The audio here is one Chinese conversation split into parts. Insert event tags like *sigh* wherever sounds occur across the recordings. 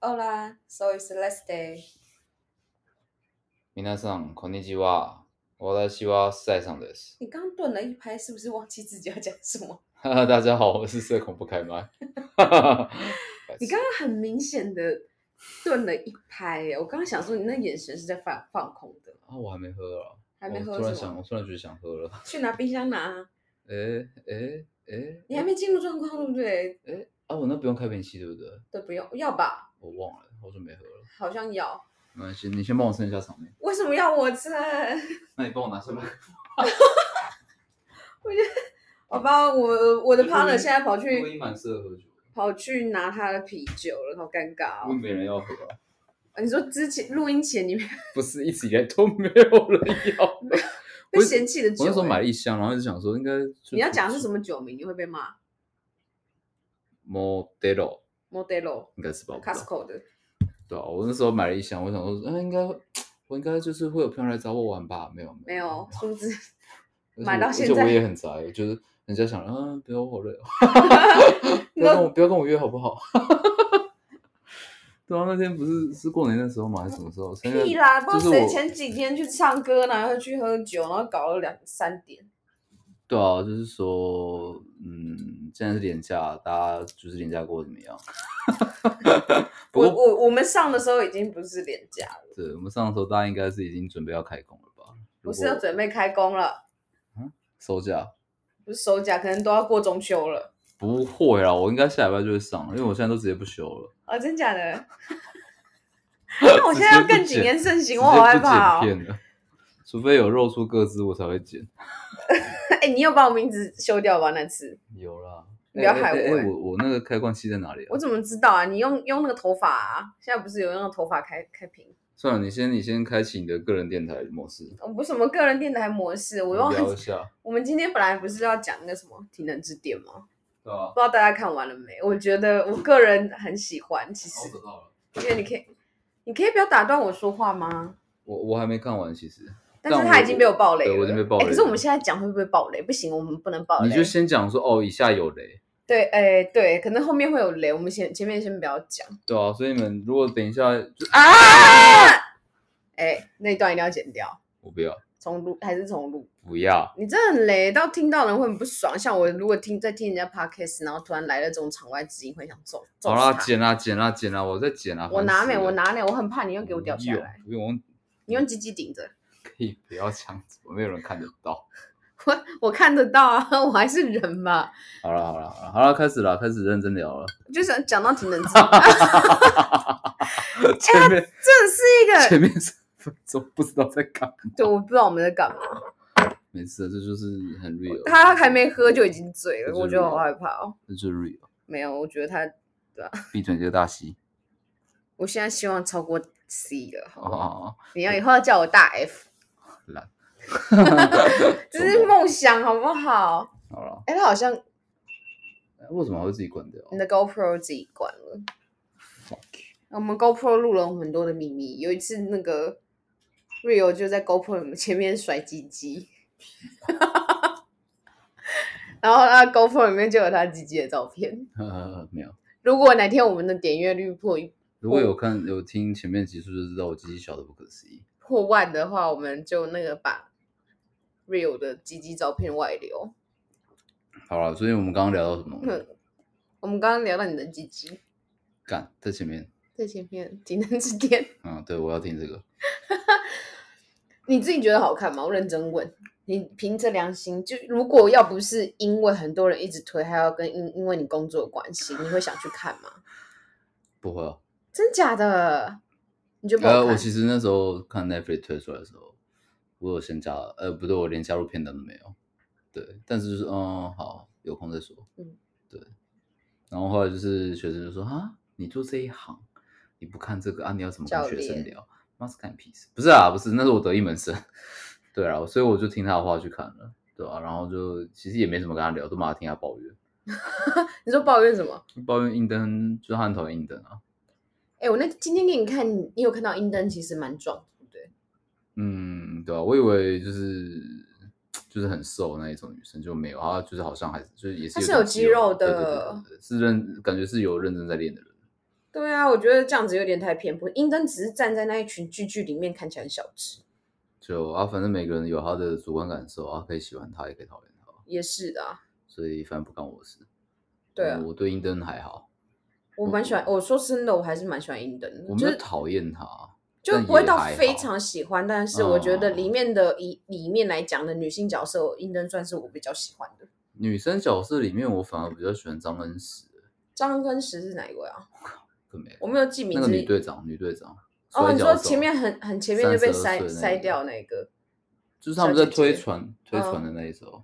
Hola, so it's the last day. 皆さんこんにちは。私は赛上です。你刚顿了一拍，是不是忘记自己要讲什么？*laughs* 哈哈，大家好，我是社恐不开麦。*laughs* 你刚刚很明显的顿了一拍耶，我刚刚想说你那眼神是在放放空的，啊，我还没喝了，还没喝我突然想，什么？我突然觉得想喝了。去拿冰箱拿啊，*laughs* 诶诶诶，你还没进入状况对不对？诶啊，我那不用开瓶器对不对？都不用，要吧？ 我忘了，好久没喝了。好像要。没关系，你先帮我称一下场面。为什么要我称？*laughs* 那你帮我拿下麦克 *laughs* 好吧，我我的 partner 现在跑录去音蛮适合喝酒，跑去拿他的啤酒了，好尴尬哦。因为没人要喝啊。你说之前录音前你们不是一直以来都没有人要。*laughs* 被嫌弃的酒、我那时候买欸了一箱，然后一直想说应该你要讲的是什么么酒名？你会被骂？Modelo？Modelo 应该是吧我不知道 Costco 的。对啊，我那时候买了一箱，我想说，嗯、应该 *tsk* 我应该就是会有朋友来找我玩吧？没有，没有，数字 *laughs* 而且买到我现在而且我也很宅，就是人家想，嗯，不要我好累哦，*laughs* *laughs* 不要跟我不要跟我约好不好？对啊，那天不是是过年的时候吗？还是什么时候？屁啦！不知道谁前几天去唱歌，然后去喝酒，然后搞了两三点。对啊，就是说，嗯，现在是年假，大家就是年假过得怎么样？*laughs* 不我过，我我们上的时候已经不是廉价了，对我们上的时候，大家应该是已经准备要开工了吧？不是要准备开工了，收假。不是收假，可能都要过中秋了。不会啦，我应该下礼拜就会上了，因为我现在都直接不休了。啊，真假的？*laughs* 那我现在要更谨言慎行，我好害怕哦。直接不剪片了，除非有露出个资，我才会剪。*laughs* 哎、你有把我名字修掉吧？那次有啦，不要害我我我那个开关器在哪里啊我？怎么知道啊？你用用那个头发啊？现在不是有用头发开开屏？算了，你先你先开启你的个人电台模式，我不是什么个人电台模式，我用聊一 *laughs* 下。我们今天本来不是要讲那个什么体能之巅吗？对啊，不知道大家看完了没？我觉得我个人很喜欢，其实好找到了。因为你可以，你可以不要打断我说话吗？我我还没看完，其实。但是他已经被我爆雷了，对我已经被爆雷了哎可是我们现在讲会不会爆雷？不行，我们不能爆雷。你就先讲说哦，以下有雷。对，哎、对，可能后面会有雷，我们先前面先不要讲对啊，所以你们如果等一下就啊。哎、那一段一定要剪掉，我不要重录还是重录？不要，你真的很雷，到听到人会很不爽。像我如果听在听人家 podcast，然后突然来了这种场外指音，会想揍揍好啦，剪啦剪啦剪啦，我在剪啦。我拿没，烦死了我拿没，我很怕你又给我掉下来。不用，不用你用鸡鸡顶着，可以不要这样子，没有人看得到。*laughs* 我我看得到啊，*laughs* 我还是人嘛。好了好了好了好了，开始了，开始认真聊了。*laughs* 就是讲到体能之，前面、这是一个前面三分钟不知道在干嘛，对，我不知道我们在干嘛。没事，这就是很 real。他还没喝就已经醉了，我觉得好害怕哦。这就是 real。没有，我觉得他，闭嘴，你这个大西。我现在希望超过 C 了，好不好？哦，你要以后要叫我大 F，懒。*laughs* 这是梦想，好不好？好了，哎，他好像为什么会自己关掉你的 GoPro 自己关了。？Fuck。我们 GoPro 录了很多的秘密，有一次那个 Rio 就在 GoPro 前面甩鸡鸡，*laughs* 然后他 GoPro 里面就有他鸡鸡的照片。*laughs* 没有。如果哪天我们的点阅率破一如果有看有听前面集数，就知道我鸡鸡小的不可思议。破万的话，我们就那个把 real 的鸡鸡照片外流。好了，所以我们刚刚聊到什么？嗯，我们刚刚聊到你的鸡鸡，干在前面。在前面体能之巅，嗯，对，我要听这个。你自己觉得好看吗？我认真问，你凭着良心，就如果要不是因为很多人一直推，还要跟因因为你工作的关系，你会想去看吗？不会啊。真假的？你就不好呃，我其实那时候看 Netflix 推出来的时候，我有先加，呃，不对，我连加入片单都没有。对，但是就是，嗯，好，有空再说。嗯，对。然后后来就是学生就说啊，你做这一行，你不看这个啊，你要怎么跟教学生练聊？妈是干屁事？不是啊，不是，那是我得意门生。*laughs* 对啊，所以我就听他的话去看了，对啊、然后就其实也没什么跟他聊，都马上听他抱怨，*laughs* 你说抱怨什么？抱怨硬灯，就是他很讨厌硬灯啊。哎、我那今天给你看，你你有看到英登其实蛮壮，对不对？嗯，对啊，我以为就是就是很瘦那一种女生就没有，她就是好像还是就是也是她是有肌肉对对对的是认感觉是有认真在练的人。对啊，我觉得这样子有点太偏颇。英登只是站在那一群巨巨里面看起来很小只，就啊，反正每个人有他的主观感受啊，可以喜欢他，也可以讨厌他，也是的、啊。所以反正不干我的事。对啊，我对英登还好，我蛮喜欢。我说真的，我还是蛮喜欢英登的，我没有就是讨厌他，就不会到非常喜欢，但是我觉得嗯里面的以里面来讲的女性角色，英登算是我比较喜欢的。女生角色里面，我反而比较喜欢张恩石，张恩石是哪一位啊？*laughs* 没我没有记名那字。个女队长，女队长。哦，你说前面很很前面就被32筛岁那个筛掉那个？就是他们在推船推嗯船的那一时候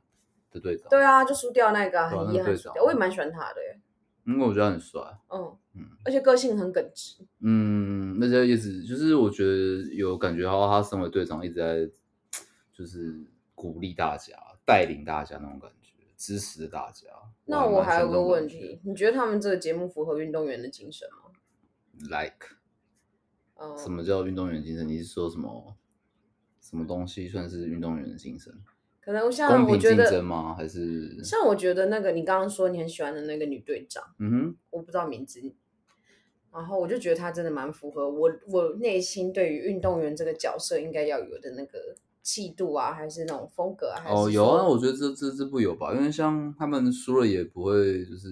的队长，对啊，就输掉那个很遗憾。我也蛮喜欢他的耶，因为我觉得很帅，嗯嗯而且个性很耿直。嗯，那些一直就是我觉得有感觉到他身为队长一直在就是鼓励大家、带领大家那种感觉，支持大家。那我还有个问题，你觉得他们这个节目符合运动员的精神吗？，like 嗯，什么叫运动员精神？你是说什么什么东西算是运动员的精神？可能像我觉得争吗？还是像我觉得那个你刚刚说你很喜欢的那个女队长，嗯哼？我不知道名字，然后我就觉得她真的蛮符合我我内心对于运动员这个角色应该要有的那个气度啊，还是那种风格啊？还哦，是有啊，我觉得这这这不有吧，因为像他们输了也不会就是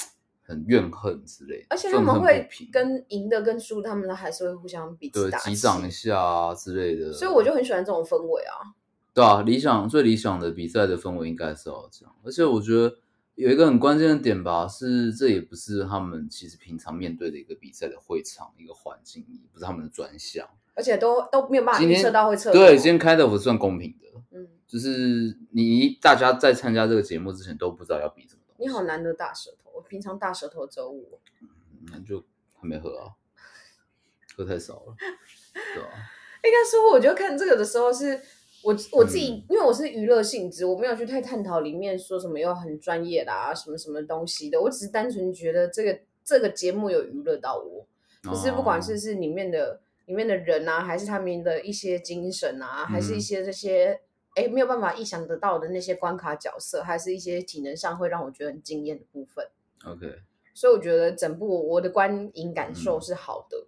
*tsk* 很怨恨之类的，而且他们会跟赢的跟输的，他们还是会互相彼此对击掌一下啊之类的，所以我就很喜欢这种氛围啊。对啊，理想最理想的比赛的氛围应该是要这样，而且我觉得有一个很关键的点吧，是这也不是他们其实平常面对的一个比赛的会场一个环境，也不是他们的专项。而且都都没有办法预测到会测对，今天开的我算公平的，嗯，就是你大家在参加这个节目之前都不知道要比什么东西。你好难得大舌头，我平常大舌头只有我。那就还没喝啊，喝太少了，对啊，应该说，我觉得看这个的时候是。我我自己，嗯。因为我是娱乐性质，我没有去太探讨里面说什么要很专业的啊，什么什么东西的。我只是单纯觉得这个这个节目有娱乐到我，就是不管是哦。是里面的里面的人啊，还是他们的一些精神啊，还是一嗯。些这些哎没有办法意想得到的那些关卡角色，还是一些体能上会让我觉得很惊艳的部分。OK，所以我觉得整部我的观影感受嗯。是好的，嗯，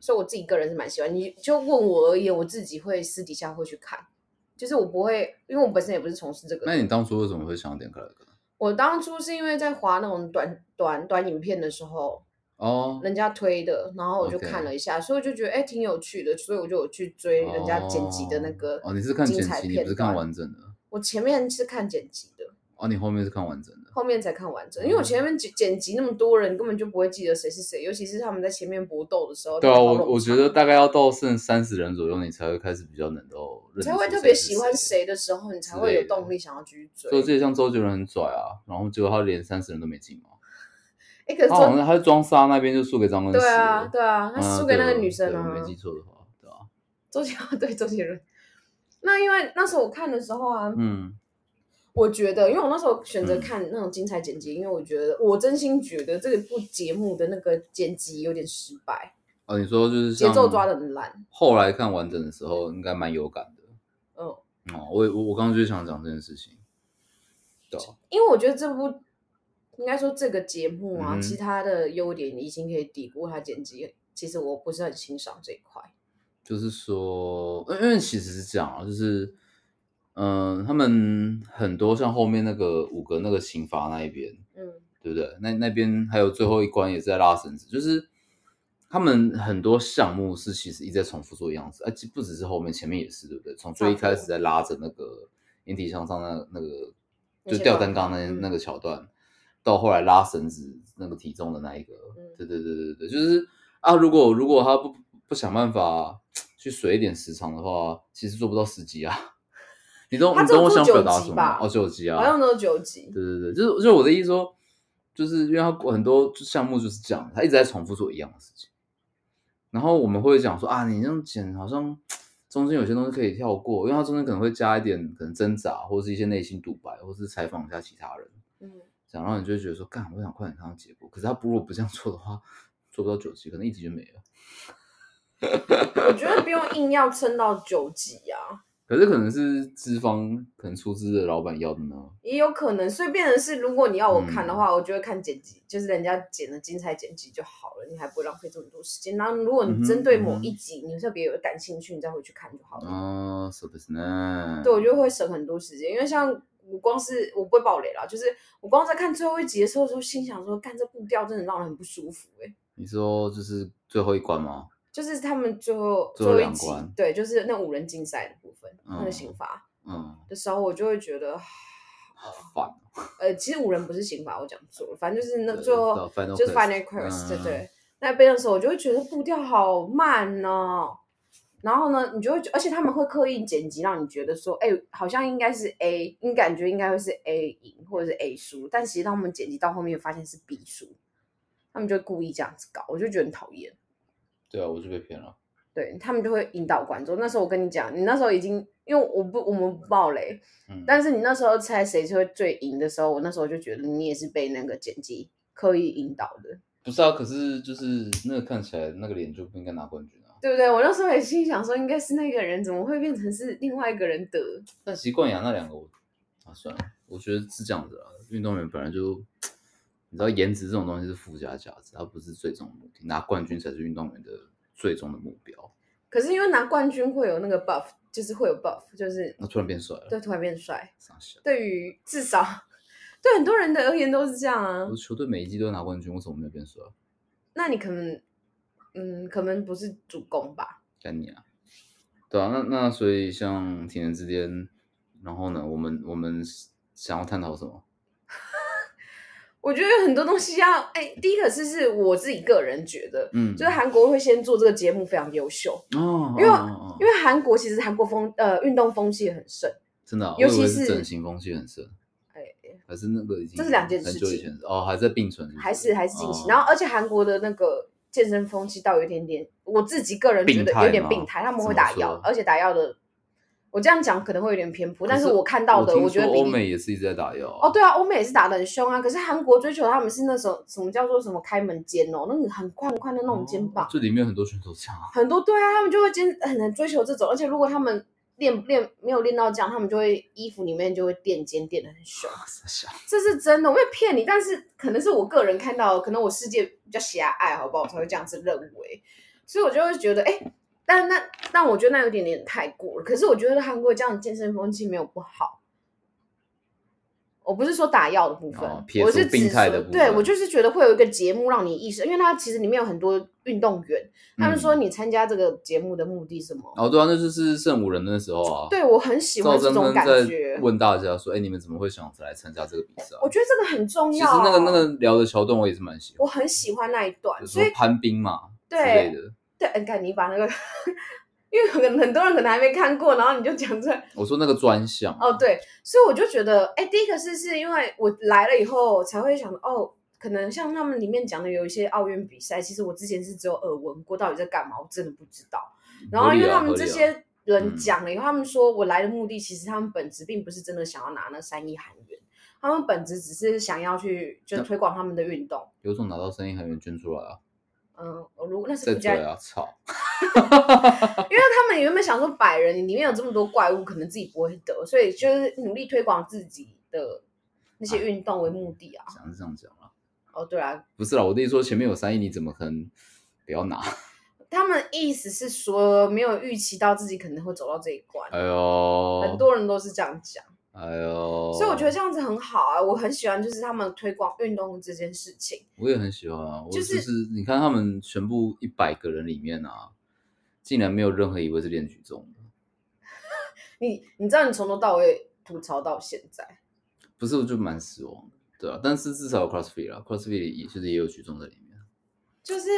所以我自己个人是蛮喜欢。你就问我而言，我自己会私底下会去看，就是我不会，因为我本身也不是从事这个。那你当初为什么会想要点开来看？我当初是因为在划那种短短短影片的时候，哦，人家推的，然后我就看了一下所以我就觉得哎挺有趣的，所以我就有去追人家剪辑的那个哦，你是看剪辑，你片不是看完整的。我前面是看剪辑的，哦，你后面是看完整的。后面才看完整，因为我前面剪剪辑那么多人，根本就不会记得谁是谁，尤其是他们在前面搏斗的时候。对啊，我我觉得大概要到剩三十人左右，你才会开始比较能够认才会特别喜欢谁。的时候，你才会有动力想要继续追所以。这也像周杰伦很拽啊，然后结果他连三十人都没进嘛，*laughs* 哎，可是周他好像他装杀那边就输给张恩石了。对啊对啊，他嗯输给那个女生啊对我没，记错的话，对啊，周杰伦 *laughs* 对周杰伦。那因为那时候我看的时候啊，嗯我觉得，因为我那时候选择嗯看那种精彩剪辑，因为我觉得我真心觉得这部节目的那个剪辑有点失败，哦，你说就是像节奏抓的很烂。后来看完整的时候，应该蛮有感的。嗯，哦，我也我我刚刚就想讲这件事情，对啊，因为我觉得这部应该说这个节目啊，嗯其他的优点已经可以抵过它剪辑。其实我不是很欣赏这一块。就是说，因为其实是这样啊，就是嗯、他们很多像后面那个五个那个刑罚那一边，嗯对不对？那那边还有最后一关也是在拉绳子，就是他们很多项目是其实一直在重复做一样子，而且不只是后面，前面也是，对不对？从最一开始在拉着那个引体向上那那个就吊单杠那、那个桥段，到后来拉绳子那个体重的那一个，嗯对对对对对，就是啊，如果如果他不不想办法去水一点时长的话，其实做不到十级啊。你懂你懂我想表达什么哦，九集啊，好像都是九集。对对对，就是就是我的意思说，就是因为他很多项目就是这样，他一直在重复做一样的事情。然后我们会讲说啊，你这样剪好像中间有些东西可以跳过，因为它中间可能会加一点可能挣扎，或是一些内心独白，或是采访一下其他人，嗯，这样，然后你就会觉得说，干，我想快点看到结果。可是他如果不这样做的话，做不到九集，可能一集就没了。我觉得不用硬要撑到九集啊。可是可能是资方可能出资的老板要的呢。也有可能，所以变成是，如果你要我看的嗯话，我就会看剪辑，就是人家剪的精彩剪辑就好了，你还不会浪费这么多时间。然后如果你针对某一集你特别有感兴趣，你再回去看就好了。哦，そうですね。对，我觉得会省很多时间，因为像我光是我不会爆雷啦，就是我光在看最后一集的时候，就心想说，干这步调真的让人很不舒服哎、你说就是最后一关吗？ 就是他们最后最后后一集，对，就是那五人竞赛的部分，那个嗯刑罚嗯，的时候，我就会觉得，好烦哦。呃，其实五人不是刑罚，我讲错了，反正就是那最后就是 final curse，、对。那边的时候，我就会觉得步调好慢哦。然后呢，你就会觉，而且他们会刻意剪辑，让你觉得说，哎、好像应该是 A，你感觉应该会是 A 赢或者是 A 输，但其实当我们剪辑到后面发现是 B 输，他们就故意这样子搞，我就觉得很讨厌。对啊，我就被骗了。对他们就会引导观众。那时候我跟你讲，你那时候已经因为我不我们不爆雷，嗯，但是你那时候猜谁会最赢的时候，我那时候就觉得你也是被那个剪辑刻意引导的，不是啊，可是就是那个看起来那个脸就不应该拿冠军啊。对不对？我那时候也心想说，应该是那个人，怎么会变成是另外一个人得？但习惯养那两个我啊，算了，我觉得是这样子啊。运动员本来就，你知道颜值这种东西是附加价值，它不是最终目的，拿冠军才是运动员的最终的目标。可是因为拿冠军会有那个 buff，就是会有 buff，就是那突然变帅了，对突然变帅。对于至少对很多人的而言都是这样啊我。球队每一季都拿冠军，为什么没有变帅？那你可能嗯，可能不是主攻吧？干你啊！对啊，那那所以像体能之巅，然后呢，我们我们想要探讨什么？我觉得有很多东西要哎，第一个是是我自己个人觉得，嗯，就是韩国会先做这个节目非常优秀，哦，因为因为韩国其实韩国风呃运动风气很盛，真的啊、尤其是是整形风气很盛，哎，还是那个已经这是两件事情。久以前哦，还在并存还是还是进行。哦。然后而且韩国的那个健身风气倒有一点点，我自己个人觉得有点吗病态，他们会打药，而且打药的，我这样讲可能会有点偏颇，但是我看到的，我我觉得欧美也是一直在打药啊。哦，对啊，欧美也是打的很凶啊，可是韩国追求他们是那种什么叫做什么开门肩哦，那个很宽很宽的那种肩膀，哦这里面很多选手这样啊，很多对啊，他们就会坚很很追求这种，而且如果他们练练没有练到这样，他们就会衣服里面就会垫肩垫的很凶，这是真的，我没有骗你，但是可能是我个人看到，可能我世界比较狭隘，好不好？我才会这样子认为，所以我就会觉得，哎、但那但我觉得那有点点太过了。可是我觉得韩国这样的健身风气没有不好。我不是说打药的部分，哦我是指病态的说对部分我就是觉得会有一个节目让你意识，因为它其实里面有很多运动员，他们说你参加这个节目的目的是什么？嗯哦，对啊，那就是圣五人的那时候啊，对我很喜欢这种感觉，问大家说，哎，你们怎么会想来参加这个比赛？我觉得这个很重要其要。实那个那个聊的桥段我也是蛮喜欢我，很喜欢那一段，就是所以说攀冰嘛之对类的。对，你，看你把那个，因为可能很多人可能还没看过，然后你就讲这我说那个专项哦，对，所以我就觉得，哎，第一个是是因为我来了以后才会想，哦，可能像他们里面讲的有一些奥运比赛，其实我之前是只有耳闻过，到底在干嘛，我真的不知道。然后因为他们这些人嗯讲了以后，他们说我来的目的，其实他们本质并不是真的想要拿那三亿韩元，他们本质只是想要去就推广他们的运动。有种拿到生意还没捐出来啊，嗯，如果那是在附加嘴啊，操！*laughs* 因为他们原本想说百人里面有这么多怪物，可能自己不会得，所以就是努力推广自己的那些运动为目的啊。想是这样讲啦，哦，对啊，不是啦，我的意思说前面有三亿，你怎么可能不要拿？*laughs* 他们意思是说没有预期到自己可能会走到这一关，哎呦，很多人都是这样讲，哎呦，所以我觉得这样子很好啊，我很喜欢就是他们推广运动这件事情。我也很喜欢啊，我就就是是你看他们全部一百个人里面啊，竟然没有任何一位是练举重的，*laughs* 你你知道你从头到尾吐槽到现在，不是我就蛮失望的，对啊，但是至少有 CrossFit 啦，CrossFit 也就是也有举重在里面，就是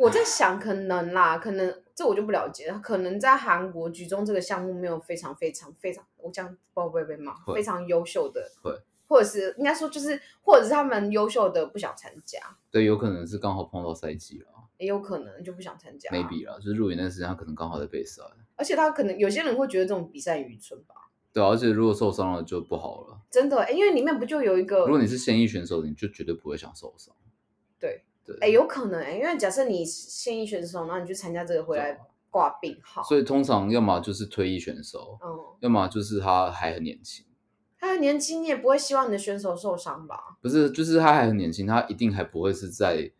我在想，可能啦，可能这我就不了解了。可能在韩国举重这个项目没有非常非常非常，我这样不知道会不会被骂，会非常优秀的，会，或者是应该说就是，或者是他们优秀的不想参加，对，有可能是刚好碰到赛季了也有可能就不想参加。，maybe 啦，就是入营那时间他可能刚好在备赛，而且他可能有些人会觉得这种比赛愚蠢吧，对啊，而且如果受伤了就不好了。真的、欸，因为里面不就有一个如果你是现役选手，你就绝对不会想受伤。对对，哎、有可能哎、因为假设你现役选手，然后你去参加这个回来挂病号。所以通常要么就是退役选手，嗯，要么就是他还很年轻。他很年轻，你也不会希望你的选手受伤吧？不是，就是他还很年轻，他一定还不会是在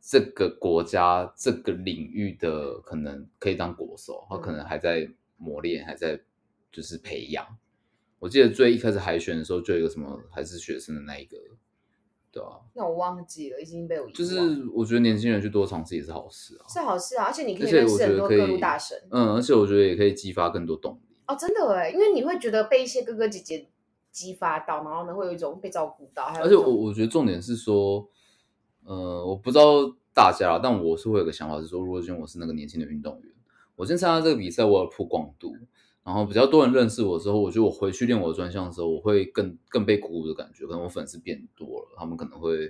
这个国家这个领域的可能可以当国手，他可能还在磨练，还在就是培养。我记得最一开始海选的时候，就有一个什么还是学生的那一个，对啊，那我忘记了，已经被我遗忘就是我觉得年轻人去多尝试也是好事啊。是好事啊，而且你可而且以认识很多各路以大神嗯，而且我觉得也可以激发更多动力。哦，真的哎，因为你会觉得被一些哥哥姐姐激发到，然后呢会有一种被照顾到，还有而且一种我我觉得重点是说，呃，我不知道大家啦，但我是会有个想法是说，如果今天我是那个年轻的运动员，我先参加这个比赛，我有曝光度，然后比较多人认识我之后，我觉得我回去练我的专项的时候，我会更更被鼓舞的感觉，可能我粉丝变多了，他们可能会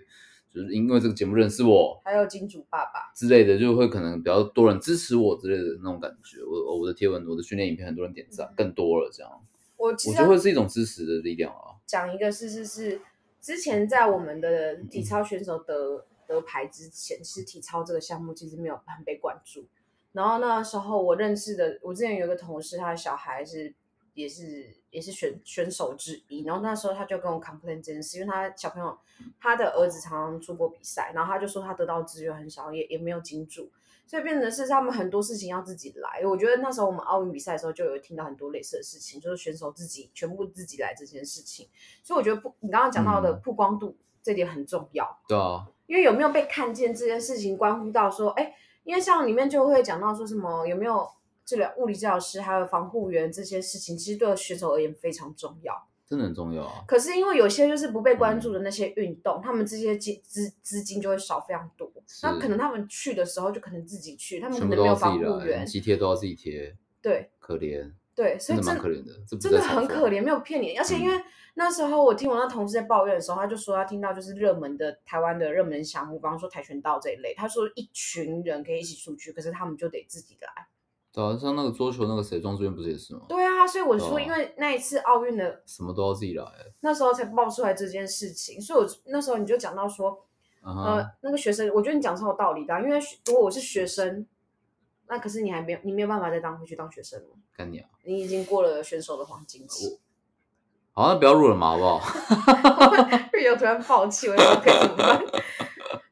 就是因为这个节目认识我还有金主爸爸，之类的，就会可能比较多人支持我之类的那种感觉。我我的贴文、我的训练影片，很多人点赞，更多了这样，我我觉得会是一种支持的力量啊。讲一个是是是，之前在我们的体操选手得得牌之前，其实体操这个项目其实没有很被关注。然后那时候我认识的，我之前有一个同事，他的小孩是也是也是选选手之一。然后那时候他就跟我 complain 这件事，因为他小朋友他的儿子常常出国比赛，然后他就说他得到资源很少，也也没有金主。所以变成是他们很多事情要自己来。我觉得那时候我们奥运比赛的时候就有听到很多类似的事情，就是选手自己全部自己来这件事情。所以我觉得不，你刚刚讲到的嗯曝光度、这点很重要，对啊，因为有没有被看见这件事情，关乎到说，哎，因为像里面就会讲到说什么有没有治疗物理治疗师，还有防护员这些事情，其实对选手而言非常重要。真的很重要啊。可是因为有些就是不被关嗯注的那些运动，他们这些资资资金就会少非常多。那可能他们去的时候就可能自己去，他们可能没有防护员，肌贴都要自己贴，对可怜，对，所真的以真蛮可怜的，这真的很可怜，没有骗你。而且因为那时候我听我那同事在抱怨的时候，他就说他听到就是热门的台湾的热门项目，比方说跆拳道这一类，他说一群人可以一起出去，可是他们就得自己来。对啊，像那个桌球那个谁庄志渊不是也是吗？对啊，所以我说，因为那一次奥运的什么都要自己来，那时候才爆出来这件事情，所以我那时候你就讲到说，呃，那个学生，我觉得你讲超有道理的啊、因为如果我是学生，那可是你还没有，你没有办法再当回去当学生了，干你啊！你已经过了选手的黄金期。好，那不要录了嘛，好不好？*laughs* 瑞友突然放弃，我也不知道该怎么办。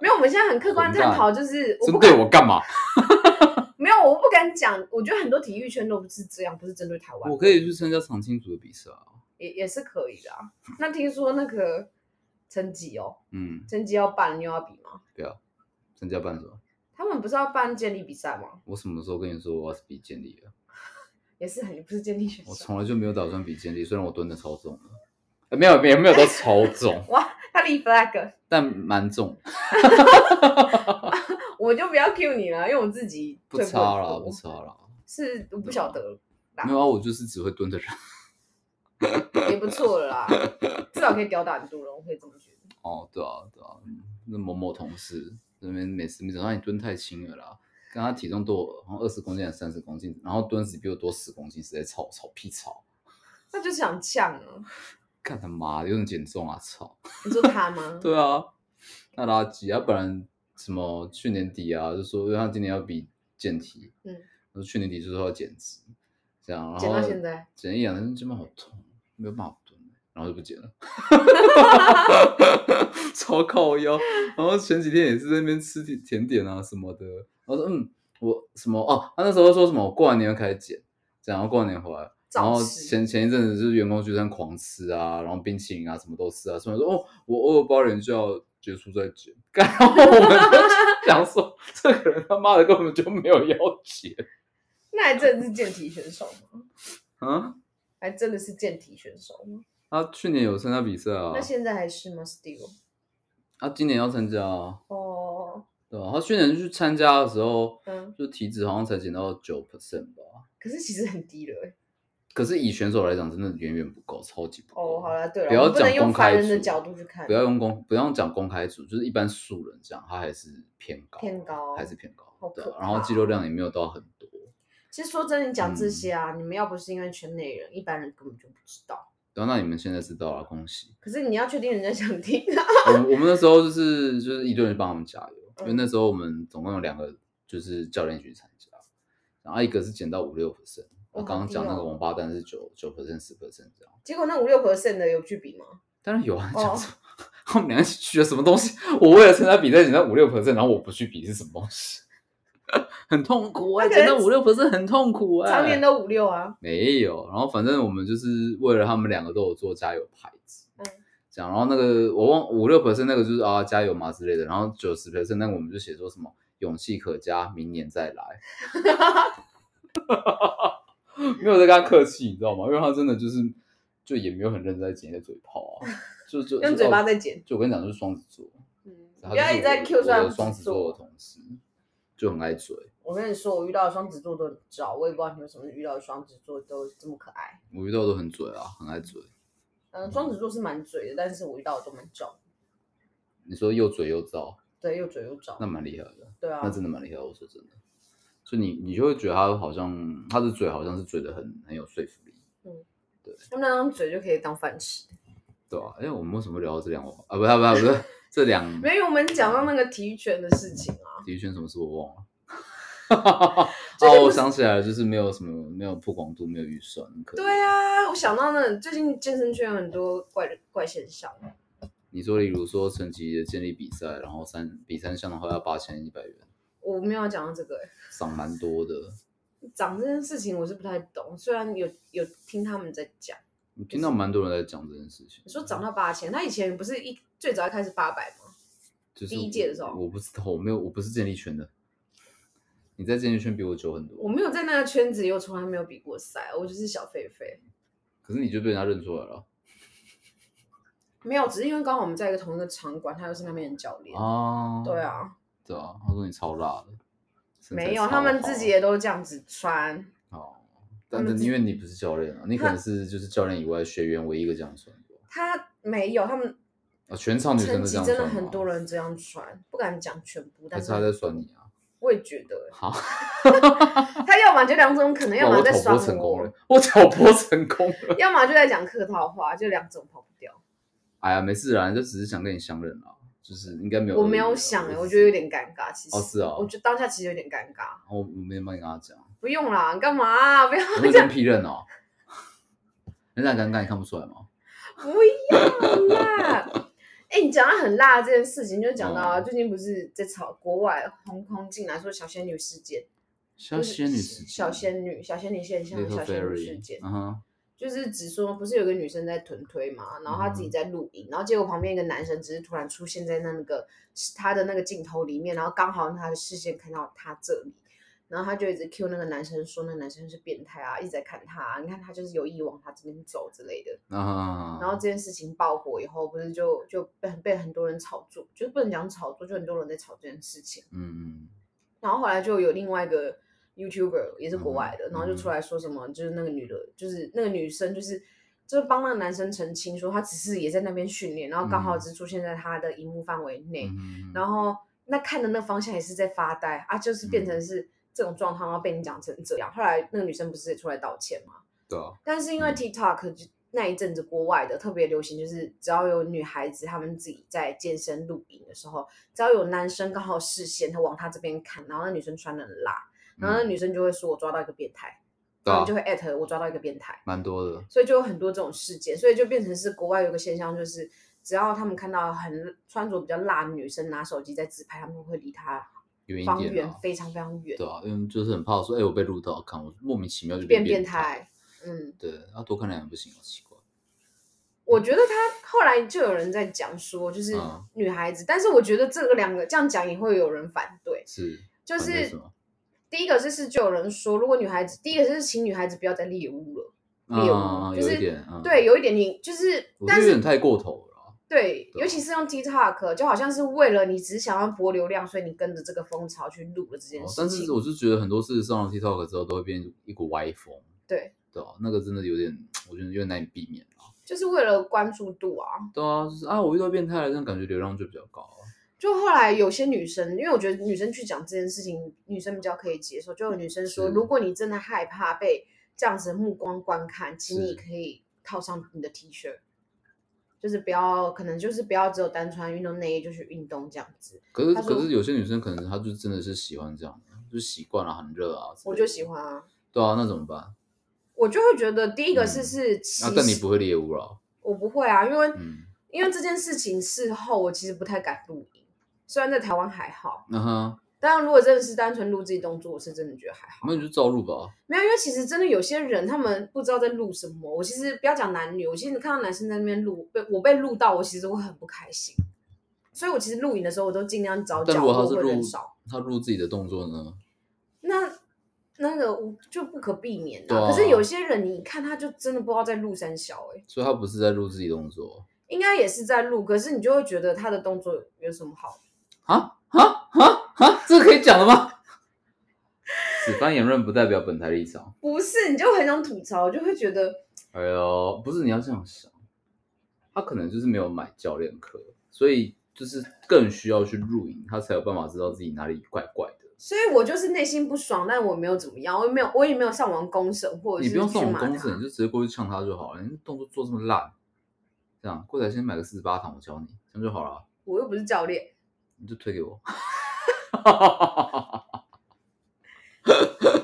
没有，我们现在很客观探讨，*laughs* 就是我针对我干嘛？*laughs* 没有，我不敢讲。我觉得很多体育圈都不是这样，不是针对台湾，我可以去参加常青组的比赛啊。也也是可以的啊。那听说那个成绩哦，嗯，成绩要办，你又要比吗？对啊参加办什么？他们不是要办健力比赛吗？我什么时候跟你说我要比健力了？也是很不是健力选我手。从来就没有打算比健力，虽然我蹲的超重的，呃没有没有没有到超重，*laughs* 哇，他立 flag，*laughs* 但蛮重，*laughs* 我就不要 cue 你了，因为我自己不退步差啦，多不差啦。是我不晓得啦没有啊，我就是只会蹲的人。也不错了啦，至少可以吊打很多人，我可以这么觉得。哦，对啊，对啊，嗯那某某同事那边每次每次说你蹲太轻了啦，跟他体重多好像二十公斤还是三十公斤，然后蹲死比我多十公斤，实在吵吵屁吵，那就想呛啊！干他妈的有点减重啊，操！你说他吗？*laughs* 对啊，那垃圾啊，不然什么去年底啊，就说因为他今年要比健体，嗯，然后去年底就说要减脂，这样，然后减到现在，减一两天肩膀好痛，没有办法蹲，然后就不减了 *laughs* *laughs* 超靠腰。然后前几天也是在那边吃甜甜点啊什么的，我说嗯，我什么哦，他那时候说什么我过完年要开始减，这样，然后过完年回来。然后前前一阵子就是员工聚餐狂吃啊，然后冰淇淋啊什么都吃啊，所以说哦，我偶尔包年就要结束再减，*laughs* 然后我们就想说，这个人他妈的根本就没有要减 *laughs* 那还真的是健体选手吗？啊。还真的是健体选手吗？他去年有参加比赛啊那，现在还是吗？Still？他今年要参加啊，哦，对吧、他去年去参加的时候，嗯，就体脂好像才减到九 percent 吧。可是其实很低了欸。可是以选手来讲，真的远远不够，超级不够。哦，好了，对了，不要讲公开人的角度去看，不要用公，不要讲公开组，就是一般素人这样，他还是偏高，偏高还是偏高好，对啊、然后肌肉量也没有到很多。其实说真的，你讲嗯这些啊，你们要不是因为圈内人，一般人根本就不知道。然后那你们现在知道了，恭喜！可是你要确定人家想听啊。我们我们那时候就是就是一堆人帮他们加油，因为嗯那时候我们总共有两个就是教练去参加，然后一个是减到五六 percent。哦我刚刚讲那个王八蛋是九九 percent 十 percent 这样。结果那五六 percent 的有去比吗？当然有啊，哦讲什么？他们俩一起去了什么东西？我为了参加比赛减到五六 percent，然后我不去比是什么东西？*laughs* 很痛苦哎、那可能减到五六 percent 很痛苦哎、常年都五六啊。没有，然后反正我们就是为了他们两个都有做加油牌子，嗯这样，然后那个我忘五六 percent 那个就是啊加油嘛之类的，然后九十 percent 那个我们就写说什么勇气可嘉，明年再来，*laughs* 没有在跟他客气，你知道吗？因为他真的就是就也没有很认真在剪的嘴炮啊，就就 *laughs* 用嘴巴在在剪。就我跟你讲，就是双子座，嗯，他不要一直在 Q 出来我我的双子座的同事，就很爱嘴。我跟你说，我遇到的双子座都很招，我也不知道你为什么遇到的双子座都这么可爱。我遇到都很嘴啊，很爱嘴。嗯，双子座是蛮嘴的，但是我遇到的都蛮招。你说又嘴又燥，对，又嘴又照那。蛮厉害的。对啊那，真的蛮厉害的，我说真的。所以你你就会觉得他好像他的嘴好像是嘴的很很有说服力，他们那张嘴就可以当饭吃。对吧、啊？哎，我们为什么会聊到这两个啊？不是不是不是这两没有，我们讲到那个体育圈的事情啊。体育圈什么事我忘了。*laughs* 哦，我想起来了，就是没有什么没有曝光度，没有预算，可怜对啊，我想到那最近健身圈有很多怪的怪现象。你说，例如说成绩的建立比赛，然后三比三项的话要八千一百元，我没有讲到这个、欸，涨蛮多的。*laughs* 涨这件事情我是不太懂，虽然有有听他们在讲。我听到蛮多人在讲这件事情。你说涨到八千，他以前不是一最早一开始八百吗？就是第一届的时候我，我不知道，我没有，我不是健力圈的。你在健身圈比我久很多，我没有在那个圈子里，我从来没有比过赛，我就是小狒狒。可是你就被人家认出来了 *laughs* 没有，只是因为刚好我们在一个同一个场馆，他又是那边的教练。啊。对，啊，对啊，他说你超辣的，没有，他们自己也都这样子穿。哦。但是因为你不是教练啊，你可能是就是教练以外学员唯一一个这样穿的他没有，他们啊，全场女生都这样穿真的很多，人这样穿，不敢讲全部，但是他在酸你啊？我也觉得欸，好，*laughs* 他要么就两种可能，要么在酸拨成功了我，，我挑拨成功了。*laughs* 要么就在讲客套话，就两种跑不掉。哎呀，没事啦，就只是想跟你相认啦，就是应该没有。我没有想我觉得有点尴尬，其实。哦是哦我觉得当下其实有点尴尬。我我没有帮你跟他讲，不用啦，干嘛啊、不要我会跟屁认哦。人家很尴尬，你看不出来吗？不要啦！哎、你讲到很辣这件事情，就讲到啊哦最近不是在炒国外红空进来说小仙女事件，小就是仙女事件。小仙女、小仙女现象、Little 小仙女事件，就是只说不是有个女生在臀推嘛，然后她自嗯。己在录影，然后结果旁边一个男生只是突然出现在那个她的那个镜头里面，然后刚好她的视线看到她这里，然后他就一直 cue 那个男生说那个男生是变态啊，一直在看他啊、你看他就是有意往他这边走之类的。啊，然后这件事情爆火以后，不是就就被被很多人炒作，就是不能讲炒作，就很多人在炒这件事情。嗯嗯，然后后来就有另外一个 YouTuber 也是国外的，嗯然后就出来说什么，就是那个女的，就是那个女生，就是就是帮那个男生澄清说，她只是也在那边训练，然后刚好嗯。只出现在他的荧幕范围内，嗯。然后那看的那方向也是在发呆啊，就是变嗯。成是这种状况，然后被你讲成这样。后来那个女生不是也出来道歉吗？对啊，但是因为嗯 TikTok 就那一阵子国外的特别流行，就是只要有女孩子她们自己在健身录影的时候，只要有男生刚好视线他往她这边看，然后那女生穿的很辣，然后那嗯女生就会说我抓到一个变态，就，会艾特我抓到一个变态，蛮多的，所以就有很多这种事件，所以就变成是国外有个现象，就是只要他们看到很穿着比较辣的女生拿手机在自拍，他们会离她远一方圆点啊，非常非常远，对啊，因为就是很怕说，哎，我被录到，看我莫名其妙就变变变态。嗯，对，要多看两眼不行，好奇怪。我觉得他后来就有人在讲说，就是嗯女孩子，但是我觉得这个两个这样讲也会有人反对，是，就是第一个就是就有人说，如果女孩子，第一个就是请女孩子不要再猎物了，猎物嗯，就是对，有一点你就是，但是有点太过头了啊。对，尤其是用 TikTok，就好像是为了你只想要博流量，所以你跟着这个风潮去录了这件哦事情。但是我是觉得很多事上了 TikTok 之后都会变一股歪风，对，对啊，那个真的有点，我觉得有点难以避免啊。就是为了关注度啊。对啊，就是啊，我遇到变态了，这样感觉流量就比较高啊。就后来有些女生，因为我觉得女生去讲这件事情，女生比较可以接受。就有女生说，如果你真的害怕被这样子的目光观看，请你可以套上你的 T 恤，就是不要，可能就是不要只有单穿运动内衣就去运动这样子。可是可是有些女生可能她就真的是喜欢这样，就习惯了很热啊。我就喜。欢啊。对啊，那怎么办？我就会觉得第一个是嗯是其那但你不会猎物了。我不会啊，因为、嗯因为这件事情事后我其实不太敢录影，虽然在台湾还好，嗯哼，当然如果真的是单纯录自己动作，我是真的觉得还好。那你就照录吧。没有，因为其实真的有些人他们不知道在录什么。我其实不要讲男女，我其实看到男生在那边录，被我被录到，我其实会很不开心。所以我其实录影的时候，我都尽量找但角度会如果他是录人少。他录自己的动作呢？那那个我就不可避免可是有些人你看他就真的不知道在录三小哎、所以他不是在录自己动作应该也是在录，可是你就会觉得他的动作有什么好？啊啊啊啊！这个可以讲了吗？*laughs* 此番言论不代表本台立场。不是，你就很想吐槽，就会觉得哎呦，不是你要这样想，他可能就是没有买教练课，所以就是更需要去录影，他才有办法知道自己哪里怪怪的。所以我就是内心不爽，但我没有怎么样，我也没有，我也没有上网公审，或者是你不用上网公审，你就直接过去呛他就好了。你动作做这么烂，这样过来先买个四十八堂，我教你，这样就好了。我又不是教练，你就推给我。*laughs*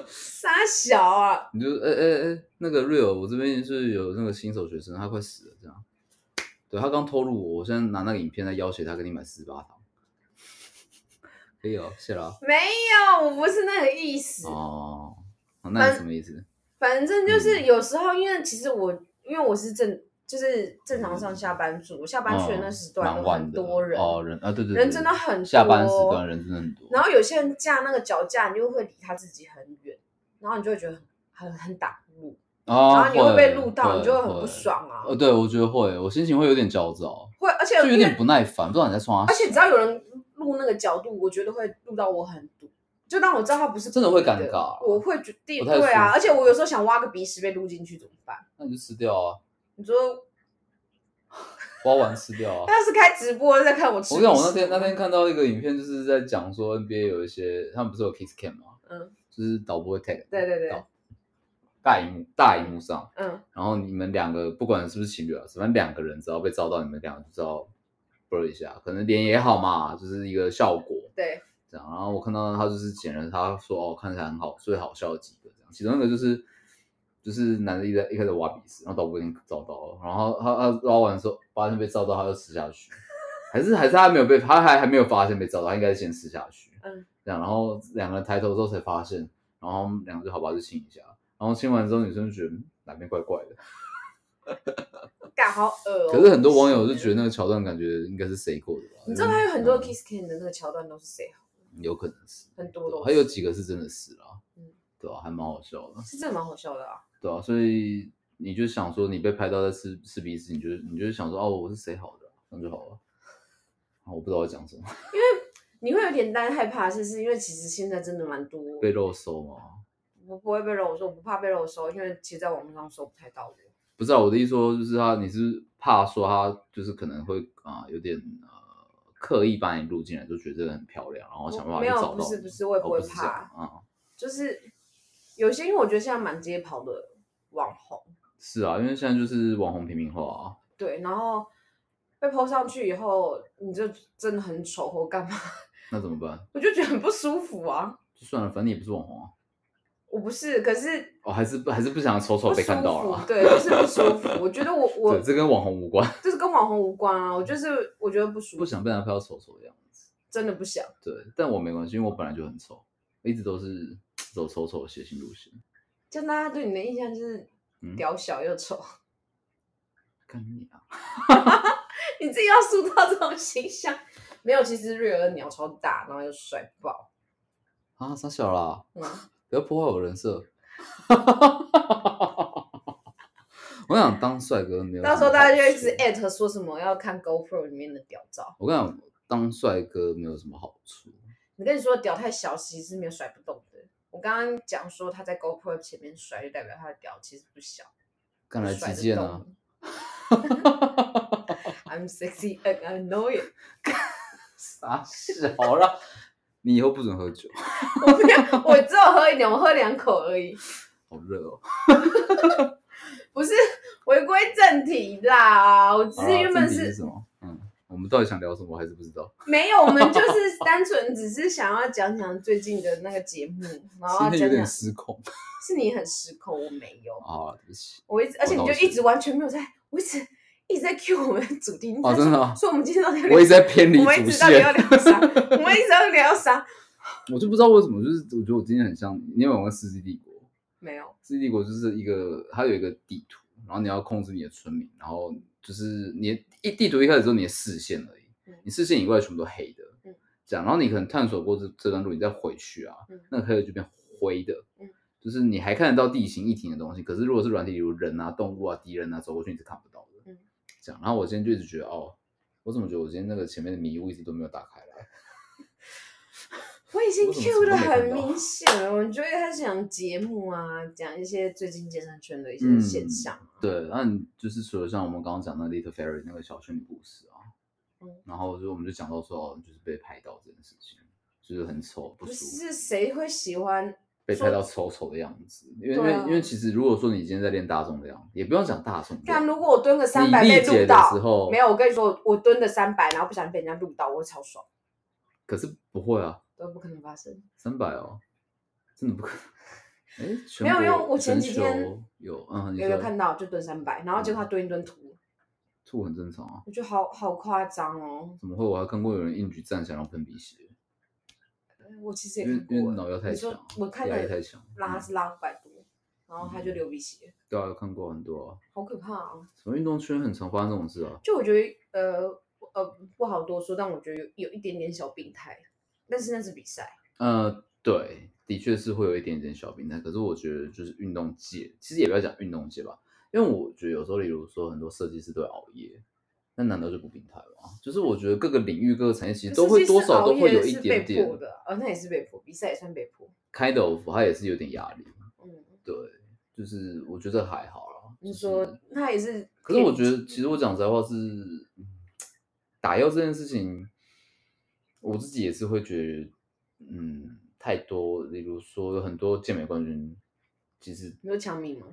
傻小啊！你就哎哎哎，那个 real，我这边是有那个新手学生，他快死了，这样。对他刚偷录我，我现在拿那个影片在要挟他，给你买四十八堂。可以哦，谢了。没有，我不是那个意思。哦，好那你什么意思？反正就是嗯有时候，因为其实我因为我是正就是正常上下班族，我下班去的那时段很多人，哦，人啊，对对对，人真的很多。下班时段人真的很多。然后有些人架那个脚架，你就会离他自己很远，然后你就会觉得很很很挡路，哦，然后你会被录到，你就会很不爽啊。呃，对，我觉得会，我心情会有点焦躁，会，而且就有点不耐烦，不知道你在说啥而且只要有人录那个角度，我觉得会录到我很堵。就当我知道他不是真的会尴尬我会觉得不太对啊，而且我有时候想挖个鼻屎被录进去怎么办？那你就吃掉啊，你说挖完吃掉啊。*laughs* 他是开直播在看我吃我？跟你讲，我那天那天看到一个影片，就是在讲说 NBA 有一些，他们不是有 kiss cam 吗？嗯，就是导播会 tag，对对对大荧幕大荧幕上，嗯然后你们两个不管是不是情侣啊，反正两个人只要被照到，你们两个就知道 blur 一下，可能脸也好嘛，就是一个效果对，这样。然后我看到他就是剪了，他说哦看起来很好，最好笑的几个这样，其中一个就是。就是男的一在一开始挖鼻屎，然后导播已经照到了，然后他他挖完的时候发现被照到，他就吃下去，*laughs* 还是还是他没有被，他还还没有发现被照到，他应该是先吃下去，嗯，这样，然后两个人抬头之后才发现，然后两个就好吧就亲一下，然后亲完之后女生就觉得嗯哪边怪怪的，*laughs* 感好恶哦。可是很多网友就觉得那个桥段感觉应该是谁过的吧？你知道他有很多嗯 kiss cam 的那个桥段都是谁好？有可能是，很多的还有几个是真的死啦，嗯。对啊，还蛮好笑的，是真的蛮好笑的啊。对啊，所以你就想说你被拍到在吃吃鼻屎，你就你就想说哦我是谁好的，这样就好了。啊我不知道我讲什么，*laughs* 因为你会有点担害怕，是是因为其实现在真的蛮多被肉搜吗？我不会被肉收，我不怕被肉搜，因为其实在网络上搜不太到我。不是啊，我的意思说就是他，你是怕说他就是可能会啊、有点呃刻意把你录进来，就觉得这个很漂亮，然后想办法没有去找到你。不是不是我也不会怕啊、就是有些，因为我觉得现在满街跑的网红，是啊，因为现在就是网红平民化啊，对，然后被 PO 上去以后，你就真的很丑或干嘛，*laughs* 那怎么办？我就觉得很不舒服啊。就算了，反正你也不是网红啊。我不是，可是哦，还是不还是不想丑丑被看到了对，就是不舒服。*laughs* 我觉得我我对，这跟网红无关，*laughs* 这是跟网红无关啊，我就是我觉得不舒服，不想被人家拍到丑丑的样子。真的不想。对，但我没关系，因为我本来就很丑，一直都是走丑丑的谐星路线。就大家对你的印象就是嗯屌小又丑，*laughs* 干你啊！*laughs* 你自己要塑造这种形象。没有，其实瑞尔的鸟超大，然后又帅爆。啊，傻小啦，嗯，不要破坏我人设。*laughs* 我想当帅哥没有什么好处，到时候大家就一直艾特说什么要看 GoPro 里面的屌照。我跟你讲，当帅哥没有什么好处。你跟你说屌太小，其实是没有甩不动的。我刚刚讲说他在 GoPro 前面甩，就代表他的屌其实不小，看来击剑啊动。*laughs* I'm sexy and I know it。*laughs* 傻小啦！你以后不准喝酒，我不要，我只有喝一点，我喝两口而已。好热哦。*laughs* 不是回归正题啦，我只是原本是是什么？嗯，我我们到底想聊什么，我还是不知道。没有，我们就是单纯只是想要讲讲最近的那个节目，然后今天有点失控。是你很失控，我没有，啊，对不起。我一直，而且你就一直完全没有在，我一直一直在 cue 我们的主题，哦真的啊说我们今天到底要聊我一直在偏离我们一直到底要线，聊啥？我们一直要聊啥？*laughs* 我就不知道为什么，就是我觉得我今天很像，你有没有玩过《世纪帝国》？《没有，世纪帝国》就是一个，它有一个地图，然后你要控制你的村民，然后就是你一地图一开始只有你的视线而已，嗯。你视线以外全部都黑的，嗯。这样，然后你可能探索过这这段路，你再回去啊，嗯那个黑的就变灰的，嗯。就是你还看得到地形、一体的东西，可是如果是软体，比如人啊、动物啊、敌人啊，走过去你是看不到的，嗯。这样，然后我今天就一直觉得，哦，我怎么觉得我今天那个前面的迷雾一直都没有打开来？我已经我怎么 cue 的很明显了，我就会开始讲节目啊，讲一些最近健身圈的一些嗯现象啊。对，那你就是除了像我们刚刚讲的 Little Fairy 那个小仙女故事啊，嗯然后就我们就讲到说，哦就是被拍到这件事情，就是很丑不不舒服，是谁会喜欢被拍到丑丑的样子。因为、啊因为因为其实如果说你今天在练大重量，也不用讲大重量，但如果我蹲个三百你被录到时候没有，我跟你说，我蹲个三百，然后不小心被人家录到，我会超爽，可是不会啊，都不可能发生。三百哦，真的不可能。哎，没有国因为我前全几天有，嗯，你有有看到就蹲三百，然后结果他蹲一蹲吐，吐很正常啊，我觉得好好夸张哦。怎么会？我还看过有人硬举站起来然后喷鼻血，我其实也因为因为脑药太强，我看压力的太强，嗯拉是拉五百多，然后他就流鼻血，对啊，有看过很多啊。好可怕啊！什么运动圈很常发生这种事啊？就我觉得呃呃不好多说，但我觉得有有一点点小病态，但是那是比赛，呃，对，的确是会有一点点小病态。可是我觉得就是运动界，其实也不要讲运动界吧，因为我觉得有时候，例如说很多设计师都会熬夜，那难道就不病态吗？就是我觉得各个领域、各个产业其实都会多少都会有一点点迫的，啊，那也是被迫，比赛也算被迫。kind of，它也是有点压力。嗯，对，就是我觉得还好啦。你就是说他也是，可是我觉得，其实我讲实在话是，嗯打药这件事情，我自己也是会觉得，嗯，太多。例如说，有很多健美冠军，其实你说强敏吗？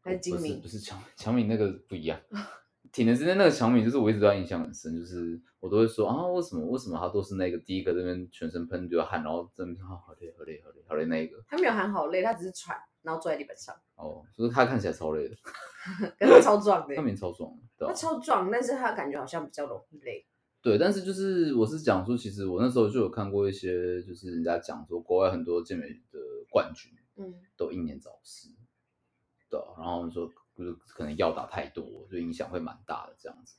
还是精不是不是强强敏那个不一样。*laughs* 体能之间那个强敏，就是我一直对他印象很深，就是我都会说啊，为什么为什么他都是那个第一个这边全身喷就要汗，然后这边啊好累好累好累好累那一个他没有喊好累，他只是喘，然后坐在地板上，哦，就是他看起来超累的，*laughs* 可是他超壮的他，明超壮的，对吧、他超壮，但是他感觉好像比较容易累。对，但是就是我是讲说，其实我那时候就有看过一些，就是人家讲说，国外很多健美的冠军嗯，都英年早逝，对啊、然后说就是可能药打太多，就影响会蛮大的这样子。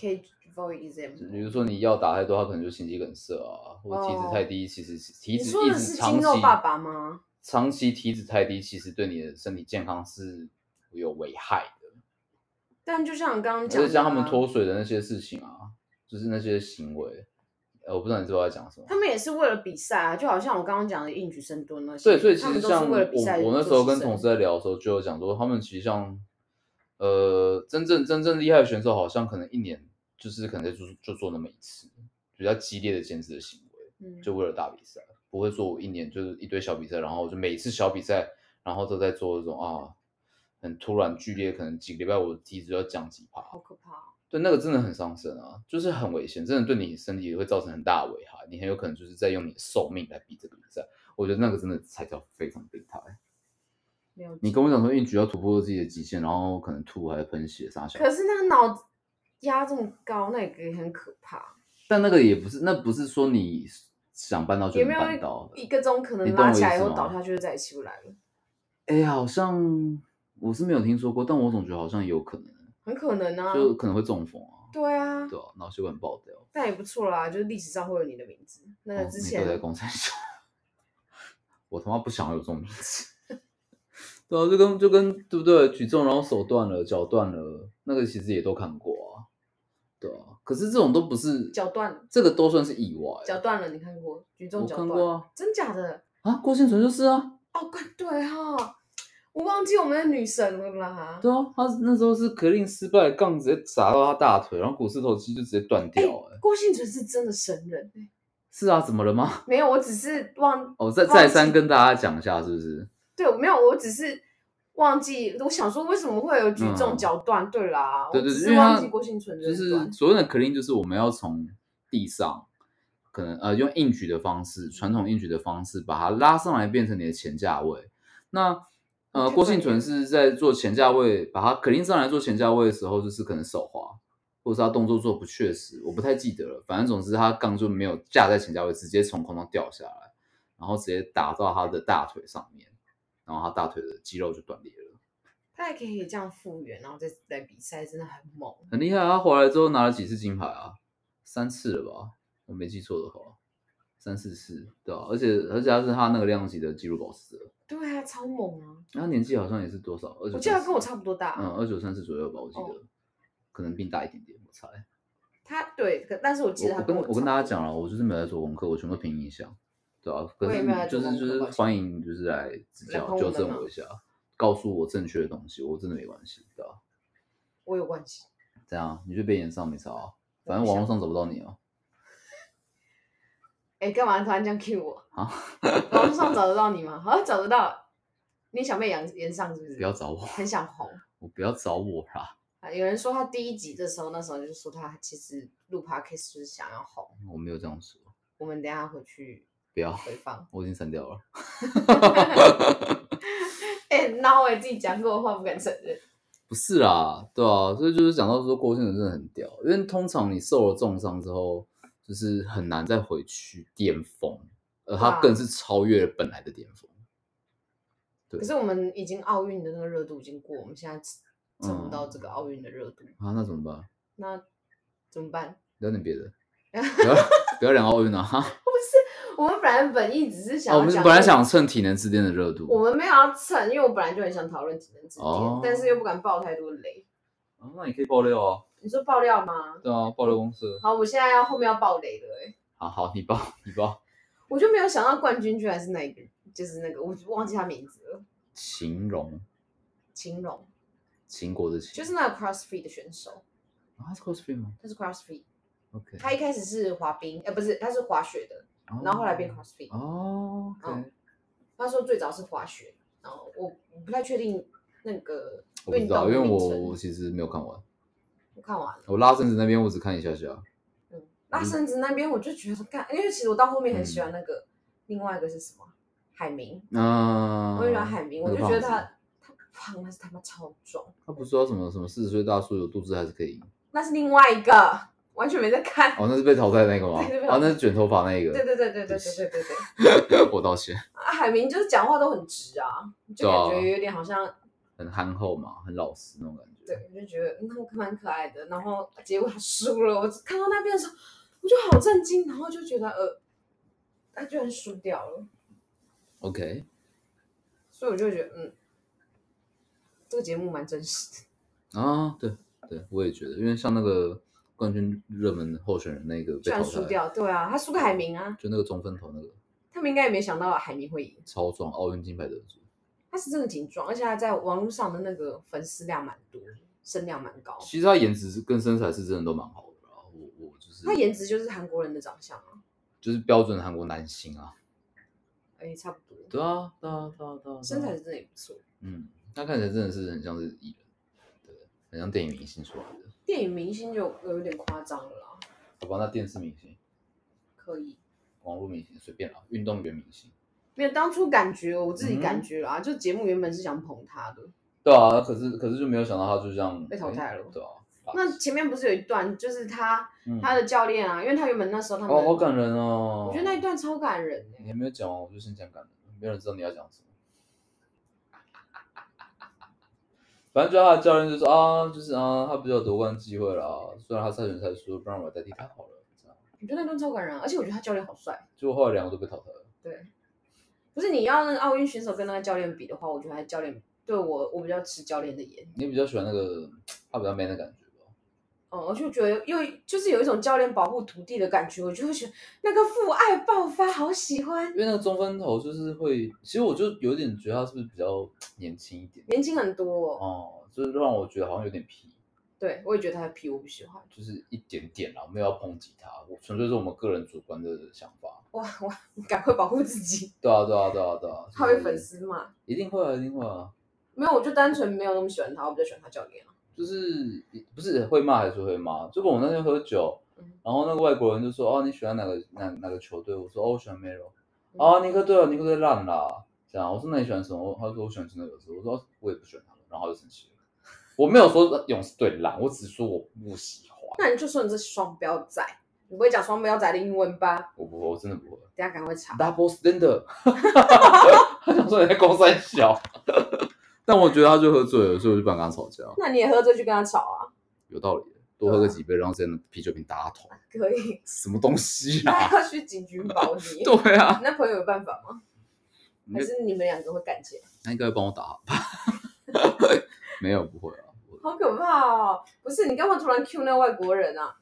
可以 for 就比 example，如说你药打太多，他可能就心肌梗塞啊，或者体脂太低，其实体脂一直长期肌肉爸爸吗？长期体脂太低，其实对你的身体健康是有危害的。但就像你刚刚讲像他们脱水的那些事情啊，就是那些行为，呃，我不知道你知道我在讲什么。他们也是为了比赛啊，就好像我刚刚讲的硬举深蹲那些，对，所以其实像我我那时候跟同事在聊的时候，就有讲说，他们其实像呃真正真正厉害的选手，好像可能一年就是可能就就做那么一次比较激烈的减脂的行为，嗯，就为了大比赛，不会说我一年就是一堆小比赛，然后就每次小比赛，然后都在做这种啊很突然剧烈，可能几个礼拜我的体脂要降几趴，好可怕哦。对，那个真的很伤身啊，就是很危险，真的对你身体会造成很大的危害，你很有可能就是在用你的寿命来比这个比赛。我觉得那个真的才叫非常病态。没有你跟我讲说硬举要突破自己的极限，然后可能吐还喷血啥小，可是那个脑压这么高，那也很可怕。但那个也不是，那不是说你想办到就能办到的。一个钟可能拉起来以后倒下去就再也起不来了？哎，好像我是没有听说过，但我总觉得好像有可能，很可能啊。就可能会中风啊，对啊，对啊，脑血管爆掉。但也不错啦，就是历史上会有你的名字。那哦个之前、在公山小，*laughs* 我他妈不想有这种名字。*laughs* 对啊，就跟就跟对不对？举重然后手断了，脚断了，那个其实也都看过啊。对啊，可是这种都不是脚断，这个都算是意外。脚断了，你看过举重我脚断？看过啊真假的？啊，郭庆存就是啊，哦，怪对哈、我忘记我们的女神了啦。对啊，他那时候是可令失败，杠直接砸到他大腿，然后股四头肌就直接断掉、哎、郭幸存是真的神人、欸，是啊，怎么了吗？没有，我只是忘，哦，再再三跟大家讲一下，是不是？对，我没有，我只是忘记，我想说为什么会有举这种嗯脚段？对啦，对对，我只因为它是忘记郭幸存就是。所谓的 clean，就是我们要从地上，可能呃用硬举的方式，传统硬举的方式把它拉上来，变成你的前架位。那呃，郭幸存是在做前价位，把它 clean 上来做前价位的时候，就是可能手滑，或者是他动作做不确实，我不太记得了。反正总之他杠就没有架在前价位，直接从空中掉下来，然后直接打到他的大腿上面，然后他大腿的肌肉就断裂了。他还可以这样复原，然后再来比赛，真的很猛。很厉害啊！他回来之后拿了几次金牌啊？三次了吧？我没记错的话，三四次，对啊，而且而且他是他那个量级的纪录保持者，对啊，超猛啊！他年纪好像也是多少？二九，我记得他跟我差不多大。嗯，二九三四左右吧，我记得，哦可能比你大一点点，我猜。他对，可但是我记得他我我我跟我跟大家差讲了，我就是没有在做功课，我全部凭印象，对啊，可是就是就是欢迎就是来指教纠正我一下，告诉我正确的东西，我真的没关系，对啊。我有关系。怎样？你就被延上没差啊，反正网络上找不到你啊。哎，干嘛突然这样 cue 我？啊，网络上找得到你吗？*laughs* 好像找得到。你想被延延上是不是？不要找我，很想红我不要找我啦，啊！有人说他第一集的时候，那时候就说他其实录 podcast 就是想要红。我没有这样说，我们等下回去不要，回放。我已经删掉了。哎，那我也自己讲过的话不敢承认。*laughs* 不是啦，对啊，所以就是讲到说郭靖真的很屌，因为通常你受了重伤之后，就是很难再回去巅峰，而他更是超越了本来的巅峰。对可是我们已经奥运的那个热度已经过，我们现在蹭不到嗯这个奥运的热度，啊，那怎么办？那怎么办？聊点别的，*laughs* 不要不要聊奥运啊！哈，*laughs* 我们本来本意只是想我们本来想蹭体能之巅的热度，我们没有要蹭，因为我本来就很想讨论体能之巅，哦但是又不敢爆太多雷。啊那你可以爆料啊，你说爆料吗？对啊，爆料公司。好，我现在要后面要爆雷了、欸，好好，你爆你爆，我就没有想到冠军居然是那一个，就是那个我忘记他名字了，秦荣，秦荣，秦国的秦，就是那个 CrossFit 的选手，啊，他是 CrossFit 吗？他是 CrossFit，？OK，他一开始是滑冰，呃，不是，他是滑雪的，然后后来变 CrossFit。哦，OK，嗯他说最早是滑雪，然后我我不太确定那个我不知道，因为我我其实没有看完，我看完了。我拉绳子那边我只看一下下，嗯，拉绳子那边我就觉得看，因为其实我到后面很嗯喜欢那个、另外一个是什么海明，啊我很喜欢海明，我就觉得他他不胖，但是他妈超壮，他不是说什么什么四十岁大叔有肚子还是可以赢，那是另外一个，完全没在看。哦，那是被淘汰那个吗？*laughs* 对被淘汰哦，那是卷头发那个，对对对对对对对对对，*laughs* 我道歉，啊，海明就是讲话都很直啊，就感觉有点好像，很憨厚嘛，很老实那种感觉，对，我就觉得嗯他蛮可爱的，然后结果他输了，我看到那边的时候，我就好震惊，然后就觉得呃，他居然输掉了。，OK，所以我就觉得，嗯，这个节目蛮真实的。啊，对对，我也觉得，因为像那个冠军热门候选人那个居被淘汰，然输掉，对啊，他输给海明啊，就那个中分头那个他们应该也没想到海明会赢。超壮奥运金牌得主，他是真的挺壮，而且他在网络上的那个粉丝量蛮多，声量蛮高。其实他颜值是跟身材是真的都蛮好的啦，我我就是他颜值就是韩国人的长相啊，就是标准韩国男星啊，哎，差不多。对啊对啊对啊对啊，对啊身材是真的也不错。嗯，他看起来真的是很像是艺人，对，很像电影明星出来的。电影明星就有点夸张了啦，好吧，那电视明星、可以。网络明星随便啦，运动员明星。没有当初感觉，我自己嗯感觉啦，就节目原本是想捧他的，对啊，可是可是就没有想到他就这样被淘汰了哎对啊，那前面不是有一段，就是他嗯他的教练啊，因为他原本那时候他们，哦，好感人哦。我觉得那一段超感人的、你还没有讲完，我就先讲感人，没有人知道你要讲什么。反正就他的教练就说啊，就是啊，他比较有夺冠机会啦。虽然他赛选赛输，不然我代替他好了。这样，我觉得那段超感人啊，而且我觉得他教练好帅。结果后来两个都被淘汰了。对，不是你要那个奥运选手跟那个教练比的话，我觉得他教练对我我比较吃教练的颜。你比较喜欢那个他比较 man 的感觉吧？嗯，我就觉得又就是有一种教练保护徒弟的感觉，我就会觉得那个父爱爆发，好喜欢。因为那个中分头就是会，其实我就有点觉得他是不是比较 *tsk* 年轻一点年轻很多、哦，哦，就是让我觉得好像有点皮，对我也觉得他的皮我不喜欢。就是一点点啦，没有要抨击他，我纯粹是我们个人主观的想法。哇哇，你赶快保护自己，对啊，对啊，对啊，对啊，他会粉丝骂。一定会啊，一定会啊。没有，我就单纯没有那么喜欢他，我比较喜欢他教练啊。就是不是会骂还是会骂？就跟我那天喝酒嗯，然后那个外国人就说：“哦，你喜欢哪个哪哪个球队？”我说：“哦，我喜欢 Melo。”嗯哦，尼克队啊，尼克队烂啦。这样，我说那你喜欢什么？他说我喜欢真的勇士。我说哦我也不喜欢他们，然后他就生气了。我没有说勇士队烂，我只是说我不喜欢。那你就说你是双标仔，你不会讲双标仔的英文吧？我不会，我真的不会。等下赶快查。Double standard，*laughs* 他想说你在公三小，*laughs* 但我觉得他就喝醉了，所以我就不敢跟他吵架。那你也喝醉去跟他吵啊？有道理，多喝个几杯，然后直接拿啤酒瓶打他头，*laughs* 可以。什么东西他啊？要去警局保你。对啊，那朋友有办法吗？你还是你们两个会干起来？他应该会帮我打吧？没有，不会啊。好可怕哦！不是你干嘛突然 Q 那外国人啊？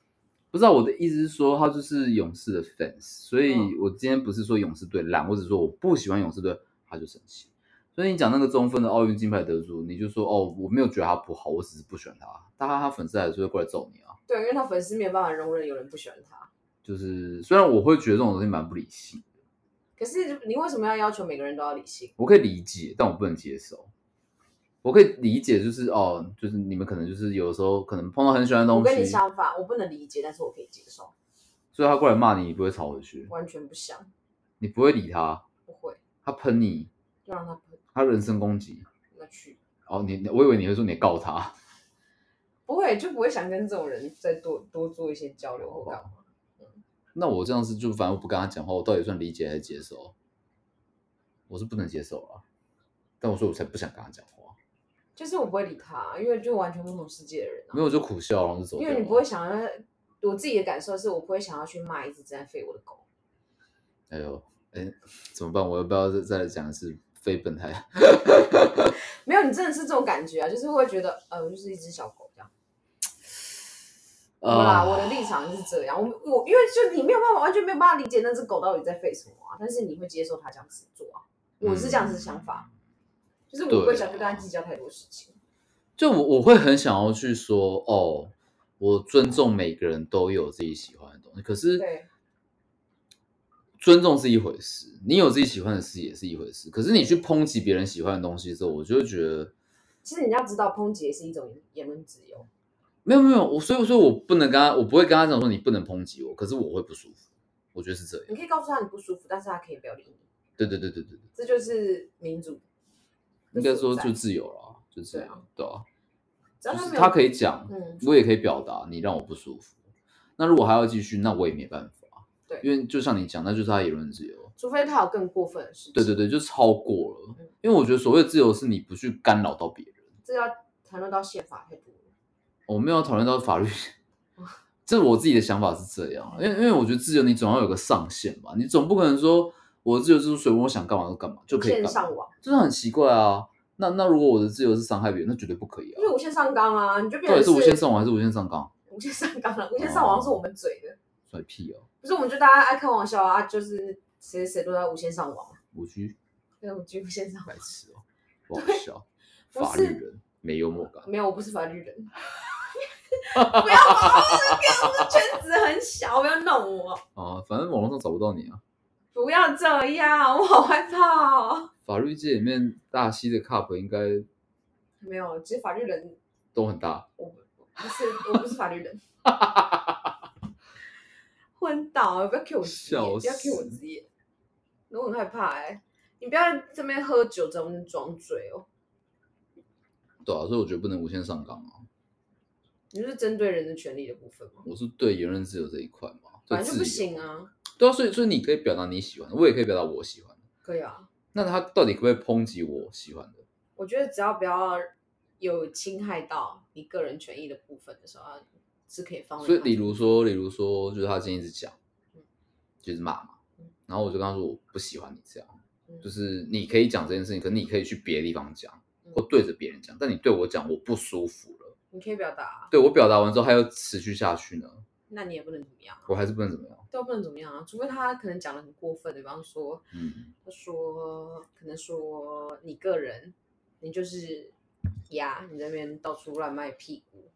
不知道我的意思是说，他就是勇士的 fans，所以嗯我今天不是说勇士队烂，我只是说我不喜欢勇士队，他就生气。所以你讲那个中分的奥运金牌得主，你就说哦，我没有觉得他不好，我只是不喜欢他。大家他粉丝还是会过来揍你啊。对，因为他粉丝没有办法容忍有人不喜欢他。就是虽然我会觉得这种东西蛮不理性，可是你为什么要要求每个人都要理性？我可以理解，但我不能接受。我可以理解，就是哦，就是你们可能就是有的时候可能碰到很喜欢的东我跟你西，相反，我不能理解，但是我可以接受，所以他过来骂你，你不会吵回去，完全不想，你不会理他，不会，他喷你，就让他喷，他人身攻击，那去，哦，你我以为你会说你告他，不会就不会想跟这种人再多多做一些交流或干嘛。那我这样子就反正我不跟他讲话，我到底算理解还是接受？我是不能接受啊，但我说我才不想跟他讲话，就是我不会理他，因为就完全不同世界的人啊。没有就苦笑，然后就走掉了。因为你不会想要，我自己的感受是我不会想要去骂一只正在吠我的狗。哎呦，哎，怎么办？我要不要再再来讲一次非本态？*laughs* 没有，你真的是这种感觉啊，就是会觉得，呃，我就是一只小狗这样。啊我的立场是这样，我我因为就你没有办法，完全没有办法理解那只狗到底在吠什么啊，但是你会接受它这样子做啊，我是这样子想法，就是我不会想去跟他计较太多事情。就我我会很想要去说，哦，我尊重每个人都有自己喜欢的东西，可是对，尊重是一回事，你有自己喜欢的事也是一回事，可是你去抨击别人喜欢的东西的时候，我就会觉得其实你要知道，抨击也是一种言论自由。没有没有，我所以说我不能跟他，我不会跟他讲说你不能抨击我，可是我会不舒服，我觉得是这样。你可以告诉他你不舒服，但是他可以不要理你，对对对对对对，这就是民主的应该说就自由了，就这样对啊，对啊，只要他没有就是他可以讲，嗯，我也可以表达，你让我不舒服。那如果还要继续，那我也没办法。对因为就像你讲，那就是他的言论自由。除非他有更过分的事情。对对对，就超过了嗯。因为我觉得所谓自由是你不去干扰到别人。这要谈论到宪法太多了。我没有讨论到法律，*laughs* 这我自己的想法是这样，因为因为我觉得自由你总要有个上限吧，你总不可能说我的自由就是随便我想干嘛就干嘛就可以上网，就是很奇怪啊。那那如果我的自由是伤害别人，那绝对不可以啊因。为无限上纲啊，你就变到底成是无限上网还是无限上纲？无限上纲了。无限上网是我们嘴的，甩屁哦，不是我们就大家爱开玩笑啊，就是谁谁都在无限上网嘛，无拘对，我就无限上网白。痴哦，*laughs* 不好笑，不法律人没幽默感。没有，我不是法律人。*laughs* 不要把我的圈子很小，不要弄我，啊，反正网络上找不到你啊。不要这样，我好害怕哦。法律界里面大溪的 cup 应该没有，其实法律人，都很大。我不不是，我不是法律人。昏倒，不要 Q 我职业，笑不要 Q 我死职业，我很害怕哎、你不要在这边喝酒，在我们装醉哦。对啊，所以我觉得不能无限上纲啊。你是针对人的权利的部分吗？我是对言论自由这一块嘛，自由本来就不行啊。对啊，所以所以你可以表达你喜欢的，我也可以表达我喜欢的。可以啊，那他到底可不可以抨击我喜欢的？我觉得只要不要有侵害到你个人权益的部分的时候，是可以放。所以，例如说，例如说，就是他今天一直讲嗯，就是骂嘛嗯，然后我就跟他说，我不喜欢你这样，嗯就是你可以讲这件事情，可你可以去别的地方讲，嗯或对着别人讲，但你对我讲，我不舒服了。你可以表达啊，对我表达完之后，还要持续下去呢，那你也不能怎么样啊，我还是不能怎么样。都不能怎么样啊，除非他可能讲的很过分，比方说嗯，他说可能说你个人，你就是呀，你在那边到处乱卖屁股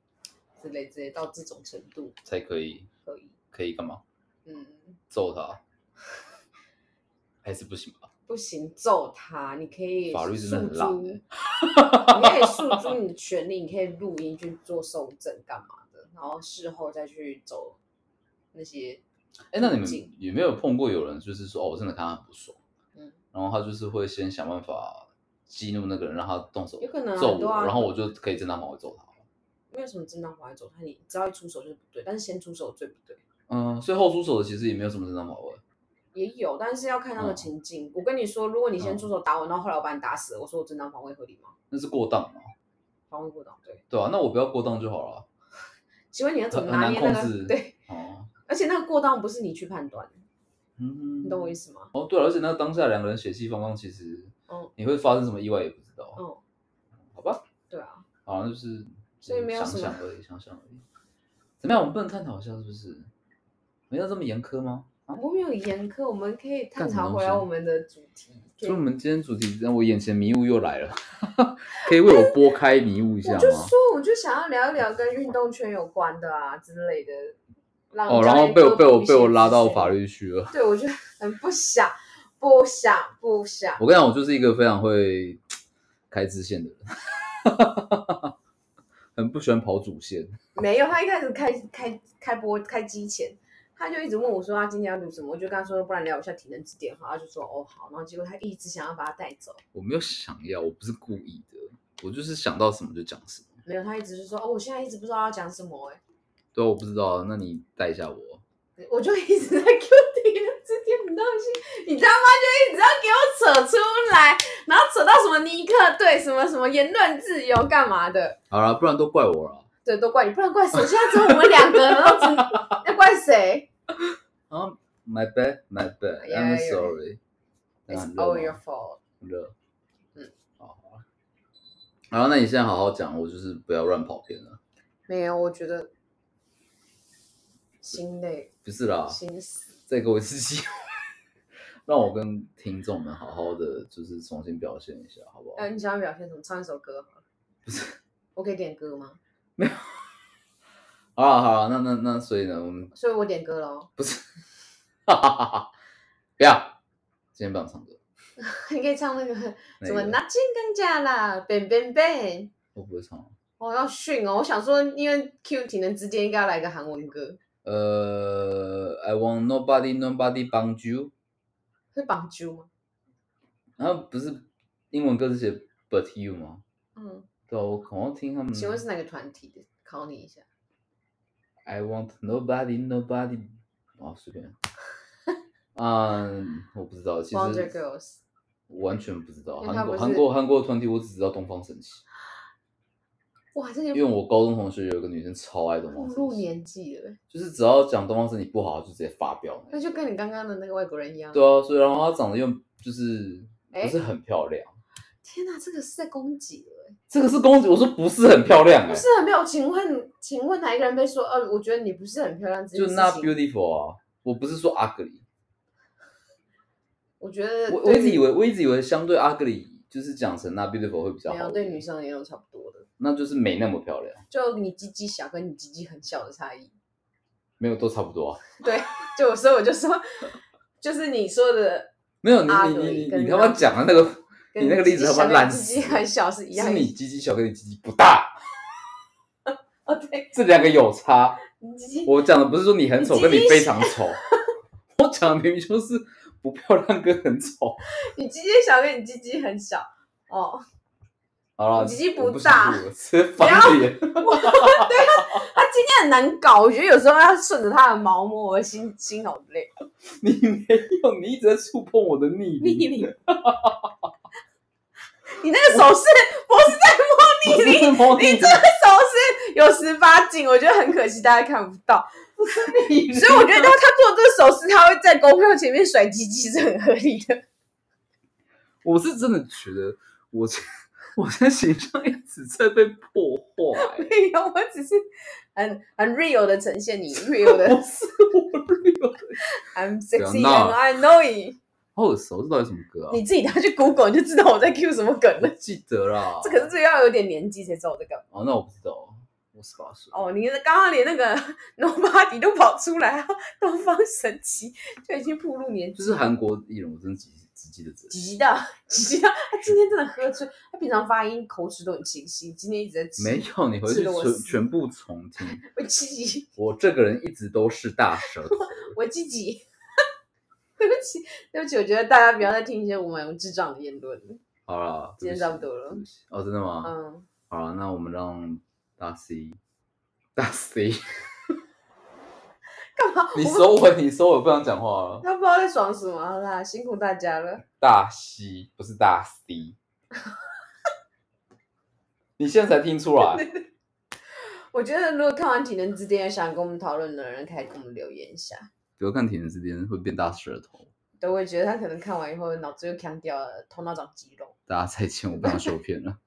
之类之类，到这种程度才可以，可以，可以干嘛？嗯，揍他，*laughs* 还是不行吧？不行，揍他，你可以法律真的诉很烂诸，欸你可以诉诸你的权利，你可以录音去做受证干嘛的，然后事后再去走那些。哎，那你们进有没有碰过有人就是说哦，我真的看他很不爽，嗯，然后他就是会先想办法激怒那个人，让他动手有可能啊揍我，多啊然后我就可以正当防卫揍他。没有什么正当防卫走他，你只要一出手就是不对，但是先出手最不对。嗯，所以后出手的其实也没有什么正当防卫。也有，但是要看那个嗯情境。我跟你说，如果你先嗯出手打我，然后后来我把你打死了，我说我正当防卫合理吗？那是过当嘛？防卫过当，对。对啊，那我不要过当就好了。请问你要怎么很拿捏那很难控制个？对，哦，而且那个过当不是你去判断，嗯，你懂我意思吗？哦，对了，而且那当下两个人血气方刚，其实嗯你会发生什么意外也不知道。嗯，好吧，对啊，好像就是所以没有想什么想而已，想想而已。怎么样？我们不能探讨一下是不是？没有这么严苛吗？啊，我们有严苛，我们可以探讨回来我们的主题。可以所以我们今天主题让我眼前迷雾又来了，*laughs* 可以为我拨开迷雾一下吗？我就说，我就想要聊一聊跟运动圈有关的啊之类的。哦，然后被我被我被我拉到法律去了。对，我就很不想，不想，不想。我跟你讲，我就是一个非常会开支线的人，*laughs* 很不喜欢跑主线。没有，他一开始开开开播开机前，他就一直问我说他今天要录什么，我就跟他说不然聊一下体能之点好，他就说哦好，然后结果他一直想要把他带走，我没有想要，我不是故意的，我就是想到什么就讲什么。没有，他一直是说哦我现在一直不知道要讲什么哎、对啊，我不知道啊，那你带一下我。我就一直在 *laughs* Q 体能之点很东西，你他妈就一直要给我扯出来，然后扯到什么尼克对什么什么言论自由干嘛的，好了，不然都怪我了。对，都怪你，不然怪谁？现在只有我们两个，然后只 *laughs* 要怪谁啊，My bad, my bad, I'm sorry。？It's all your fault。很热。嗯，好好啊。好，那你现在好好讲，我就是不要乱跑偏了。没有，我觉得心累，不是啦，心死。再给我一次机会，让我跟听众们好好的就是重新表现一下，好不好？哎、你想要表现什么？唱一首歌好了。不是，我可以点歌吗？*laughs* 好了好了，那那那所以呢，我们所以我点歌喽。不是，哈哈哈哈，不要，今天不想唱歌，*laughs* 你可以唱那个什么那个拿金刚架啦，bang bang bang。我不会唱。我要训哦！我想说，因为 Q 体能之间应该要来个韩文歌，呃，I want nobody nobody 帮 you，会绑揪吗？然后不是英文歌是写 but you 吗？嗯，对啊，我好像听他们。请问是哪个团体的？考你一下。I want nobody nobody，啊，随便。*laughs* 嗯，我不知道，其 Wonder Girls。完全不知道韩国韩国韩国的团体，我只知道东方神起，哇，这因为我高中同学有一个女生超爱东方神起，入年纪了，就是只要讲东方神起不好，就直接发飙那就跟你刚刚的那个外国人一样。对啊，所以然后她长得又就是哎不是很漂亮，天哪，这个是在攻击了欸，这个是公主，我说不是很漂亮哎、不是很没有。请问，请问哪一个人被说？呃，我觉得你不是很漂亮这件就事 not？beautiful 啊，我不是说 ugly，我觉得我我一直以为为我一直以为相对 ugly 就是讲成 not beautiful 会比较没好对女生也有差不多的，那就是没那么漂亮，就你鸡鸡小跟你鸡鸡很小的差异。没有都差不多啊。对，就所以我就说，就是你说的没有你你你你你他妈讲的那个，跟你那个例子他妈烂鸡死鸡很小是一样。是你鸡鸡小跟你鸡鸡不大，*laughs* 哦，对，这两个有差。*laughs* 我讲的不是说你很丑跟你非常丑，*laughs* 我讲的明明就是不漂亮跟很丑。你鸡鸡小跟你鸡鸡很小哦。好了，你鸡鸡不大录了直接翻脸。他今天很难搞，我觉得有时候要顺着他的毛摸，我的心心好累。你没有，你一直在触碰我的逆逆鳞。鳞，你那个手势不是在摸逆鳞，不是摸逆鳞你这个手势有十八禁，我觉得很可惜，大家看不到。所以我觉得他做这个手势，他会在公票前面甩鸡鸡是很合理的。我是真的觉得我这 *laughs* 我的形象一直在被破坏。没有，我只是很很 real 的呈现你 real 的不 *laughs* 是我 real 的，I'm sexy and I know it。好耳熟，这到底什么歌啊？你自己拿去 Google 你就知道我在 Q 什么梗了。我记得啦。这可是这个要有点年纪才知道我在干嘛。哦，那我不知道，我十八岁。哦，你刚刚连那个 *laughs* Nobody 都跑出来啊，东方神起就已经步入年纪。就是韩国艺人，我真的记直击的直。吉吉到吉吉到，他 *laughs* 今天真的喝醉，他平常发音口齿都很清晰，今天一直在吃。没有，你回去全全部重听。*laughs* 我吉吉，我这个人一直都是大舌头。我吉吉。对不起，*laughs* 对不起，我觉得大家不要再听一些我们智障的言论了。好了，今天差不多了哦，真的吗？嗯，好了，那我们让大 C，大 C，*laughs* 干嘛？*laughs* 你我收尾，你收尾，不想讲话了。他不知道在爽什么，好啦，辛苦大家了。大 C 不是大 C，你现在才听出来。我觉得如果看完体能之巅想跟我们讨论的人，可以跟我们留言一下。比如看体能之巅会变大舌头，都会觉得他可能看完以后脑子又强掉了，头脑长肌肉。大家再见，我不想受骗了。